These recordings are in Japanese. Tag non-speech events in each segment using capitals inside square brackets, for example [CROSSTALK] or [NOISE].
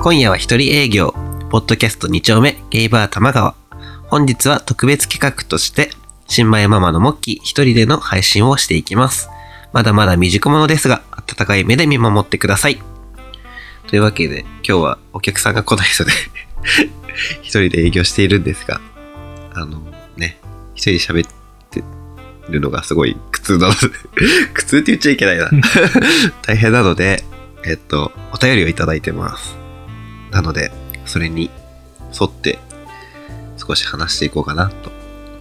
今夜は一人営業、ポッドキャスト2丁目、ゲイバー玉川。本日は特別企画として、新米ママのモッキー一人での配信をしていきます。まだまだ未熟者ですが、温かい目で見守ってください。というわけで、今日はお客さんが来ないので、[LAUGHS] 一人で営業しているんですが、あのね、一人で喋ってるのがすごい苦痛なので、[LAUGHS] 苦痛って言っちゃいけないな。[LAUGHS] 大変なので、えっと、お便りをいただいてます。なので、それに沿って少し話していこうかなと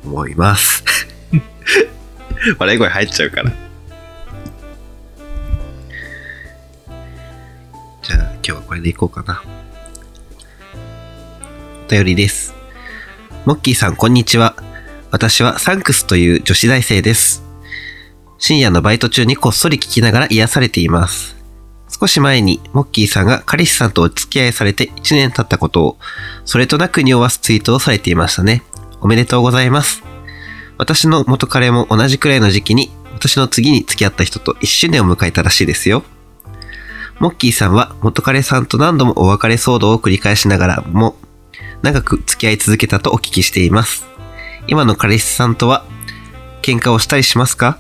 思います。[LAUGHS] 笑い声入っちゃうから。じゃあ、今日はこれでいこうかな。お便りです。モッキーさん、こんにちは。私はサンクスという女子大生です。深夜のバイト中にこっそり聞きながら癒されています。少し前に、モッキーさんが彼氏さんとお付き合いされて1年経ったことを、それとなく匂わすツイートをされていましたね。おめでとうございます。私の元彼も同じくらいの時期に、私の次に付き合った人と1周年を迎えたらしいですよ。モッキーさんは元彼さんと何度もお別れ騒動を繰り返しながらも、長く付き合い続けたとお聞きしています。今の彼氏さんとは、喧嘩をしたりしますか？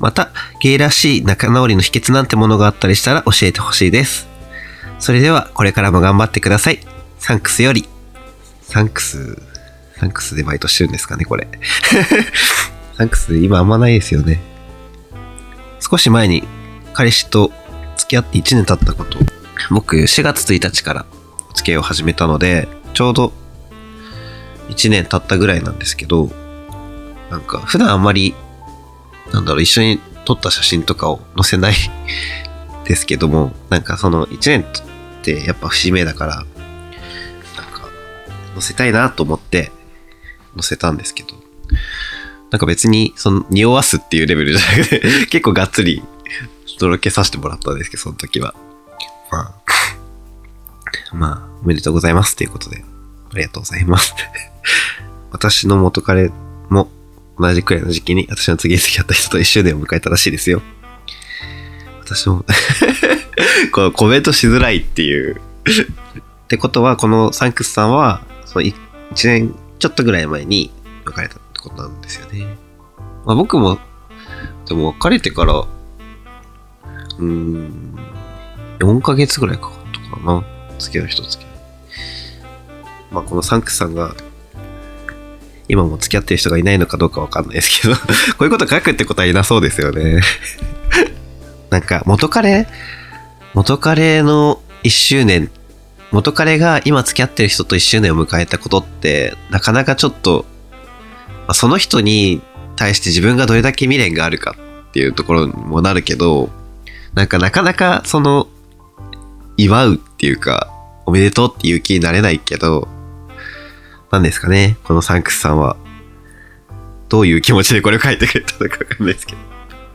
また、ゲイらしい仲直りの秘訣なんてものがあったりしたら教えてほしいです。それでは、これからも頑張ってください。サンクスより。サンクス、サンクスでバイトしてるんですかね、これ。[LAUGHS] サンクス、今あんまないですよね。少し前に、彼氏と付き合って1年経ったこと。僕、4月1日から付き合いを始めたので、ちょうど1年経ったぐらいなんですけど、なんか、普段あんまりなんだろう、一緒に撮った写真とかを載せない [LAUGHS] ですけども、なんかその1年ってやっぱ節目だから、なんか載せたいなと思って載せたんですけど、なんか別にその匂わすっていうレベルじゃなくて、[LAUGHS] 結構がっつりとろけさせてもらったんですけど、その時は。まあ、[LAUGHS] まあ、おめでとうございますということで、ありがとうございます。私の元彼も同じくらいの時期に私の次に付き合った人と一周年を迎えたらしいですよ。私も [LAUGHS] このコメントしづらいっていう。ってことは、このサンクスさんは、その1年ちょっとぐらい前に別れたってことなんですよね。まあ僕も、でも別れてから、うーん、4ヶ月ぐらいかかったかな。付き合う人付き合う。まあこのサンクスさんが今も付き合ってる人がいないのかどうかわかんないですけど、[LAUGHS] こういうこと書くってことはいなそうですよね。[LAUGHS] なんか、元彼元彼の1周年、元彼が今付き合ってる人と1周年を迎えたことって、なかなかちょっと、まあその人に対して自分がどれだけ未練があるかっていうところにもなるけど、なんかなかなかその、祝うっていうか、おめでとうっていう気になれないけど、なんですかね、このサンクスさんは。どういう気持ちでこれを書いてくれたのかわかんないですけど。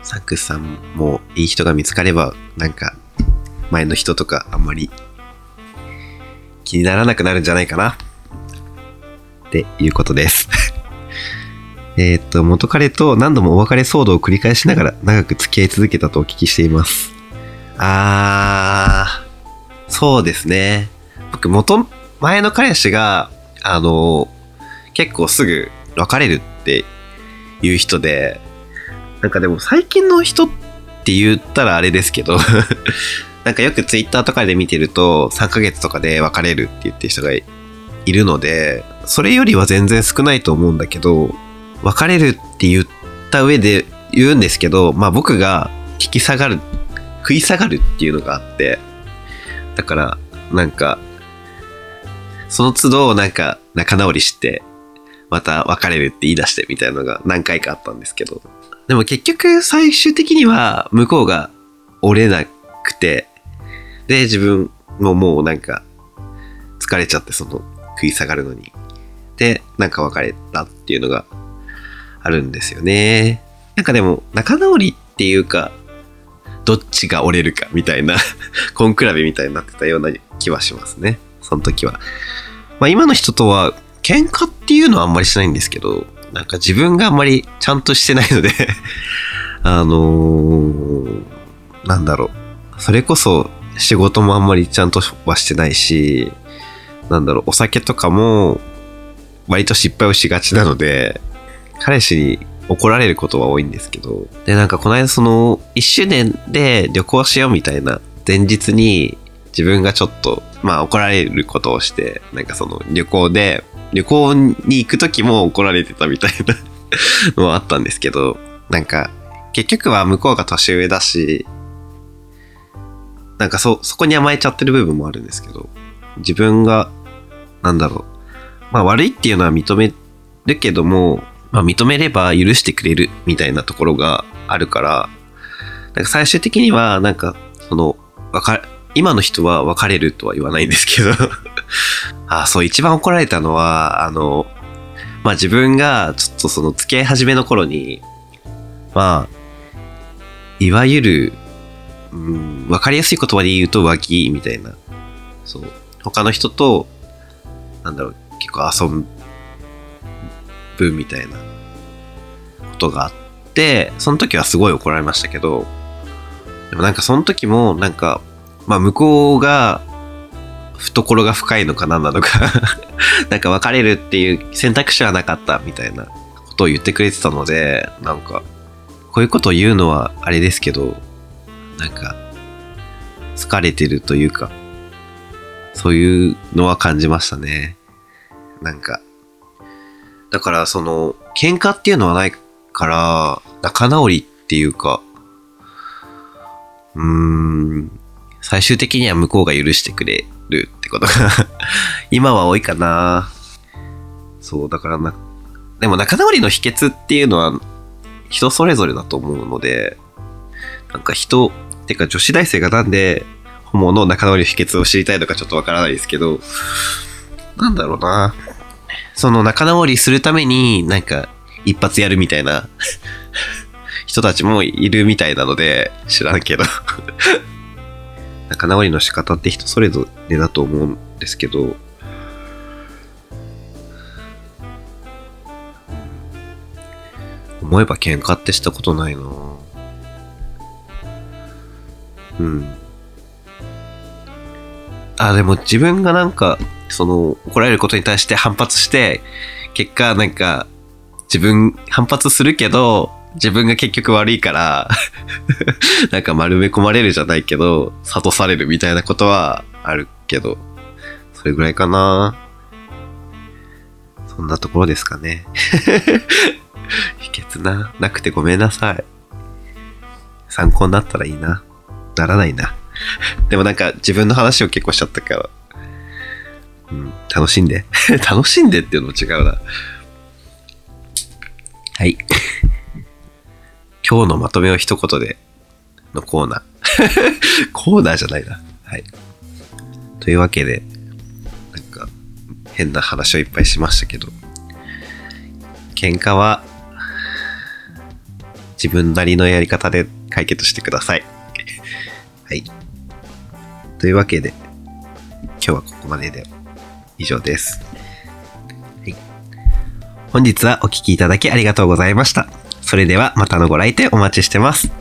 サンクスさんもいい人が見つかれば、なんか、前の人とかあんまり気にならなくなるんじゃないかな。っていうことです。[LAUGHS] えっと、元彼と何度もお別れ騒動を繰り返しながら長く付き合い続けたとお聞きしています。あー、そうですね。僕、元、前の彼氏が、あの、結構すぐ別れるっていう人で、なんかでも最近の人って言ったらあれですけど、[LAUGHS] なんかよくツイッターとかで見てると3ヶ月とかで別れるって言ってる人がいるので、それよりは全然少ないと思うんだけど、別れるって言った上で言うんですけど、まあ僕が引き下がる、食い下がるっていうのがあって、だから、なんか、その都度なんか仲直りして、また別れるって言い出してみたいなのが何回かあったんですけど。でも結局最終的には向こうが折れなくて、で、自分ももうなんか疲れちゃってその食い下がるのに。で、なんか別れたっていうのがあるんですよね。なんかでも仲直りっていうか、どっちが折れるかみたいな、根比べみたいになってたような気はしますね。その時は。まあ今の人とは喧嘩っていうのはあんまりしないんですけど、なんか自分があんまりちゃんとしてないので、[LAUGHS] あのーなんだろう。それこそ仕事もあんまりちゃんとはしてないし、なんだろう、お酒とかも割と失敗をしがちなので、彼氏に怒られることは多いんですけど、で、なんかこの間その、1周年で旅行しようみたいな前日に自分がちょっと、まあ怒られることをして、なんかその旅行で、旅行に行く時も怒られてたみたいな [LAUGHS] のはあったんですけど、なんか結局は向こうが年上だし、なんかそ、そこに甘えちゃってる部分もあるんですけど、自分が、なんだろう、まあ悪いっていうのは認めるけども、まあ認めれば許してくれるみたいなところがあるから、なんか最終的には、なんか、その、わか、今の人は別れるとは言わないんですけど、[LAUGHS] あ、そう、一番怒られたのは、あの、まあ自分がちょっとその付き合い始めの頃に、まあ、いわゆる、うん、わかりやすい言葉で言うと浮気みたいな。そう。他の人と、なんだろう、結構遊ぶみたいなことがあって、その時はすごい怒られましたけど、でもなんかその時も、なんか、まあ向こうが、懐が深いのか何なのか [LAUGHS] なんか別れるっていう選択肢はなかったみたいなことを言ってくれてたので、なんか、こういうことを言うのはあれですけど、なんか、疲れてるというか、そういうのは感じましたね。なんか、だからその、喧嘩っていうのはないから、仲直りっていうか、うーん、最終的には向こうが許してくれるってことが [LAUGHS] 今は多いかな。そう、だからな、でも仲直りの秘訣っていうのは人それぞれだと思うので、なんか人、てか女子大生がなんでホモの仲直りの秘訣を知りたいのかちょっとわからないですけど、なんだろうな。その仲直りするためになんか一発やるみたいな [LAUGHS] 人たちもいるみたいなので知らんけど [LAUGHS] 仲直りの仕方って人それぞれだと思うんですけど思えば喧嘩ってしたことないなうん。あでも自分がなんかその怒られることに対して反発して結果なんか自分反発するけど自分が結局悪いから [LAUGHS] なんか丸め込まれるじゃないけど諭されるみたいなことはあるけどそれぐらいかな。そんなところですかね。[LAUGHS] 秘訣な。なくてごめんなさい。参考になったらいいな。ならないな。[LAUGHS] でもなんか自分の話を結構しちゃったから。うん、楽しんで。楽しんでっていうのも違うな。はい。今日のまとめを一言でのコーナー。[LAUGHS] コーナーじゃないな。はい。というわけで、なんか、変な話をいっぱいしましたけど、喧嘩は、自分なりのやり方で解決してください。[LAUGHS] はい。というわけで、今日はここまでで以上です。はい。本日はお聞きいただきありがとうございました。それではまたのご来店お待ちしてます。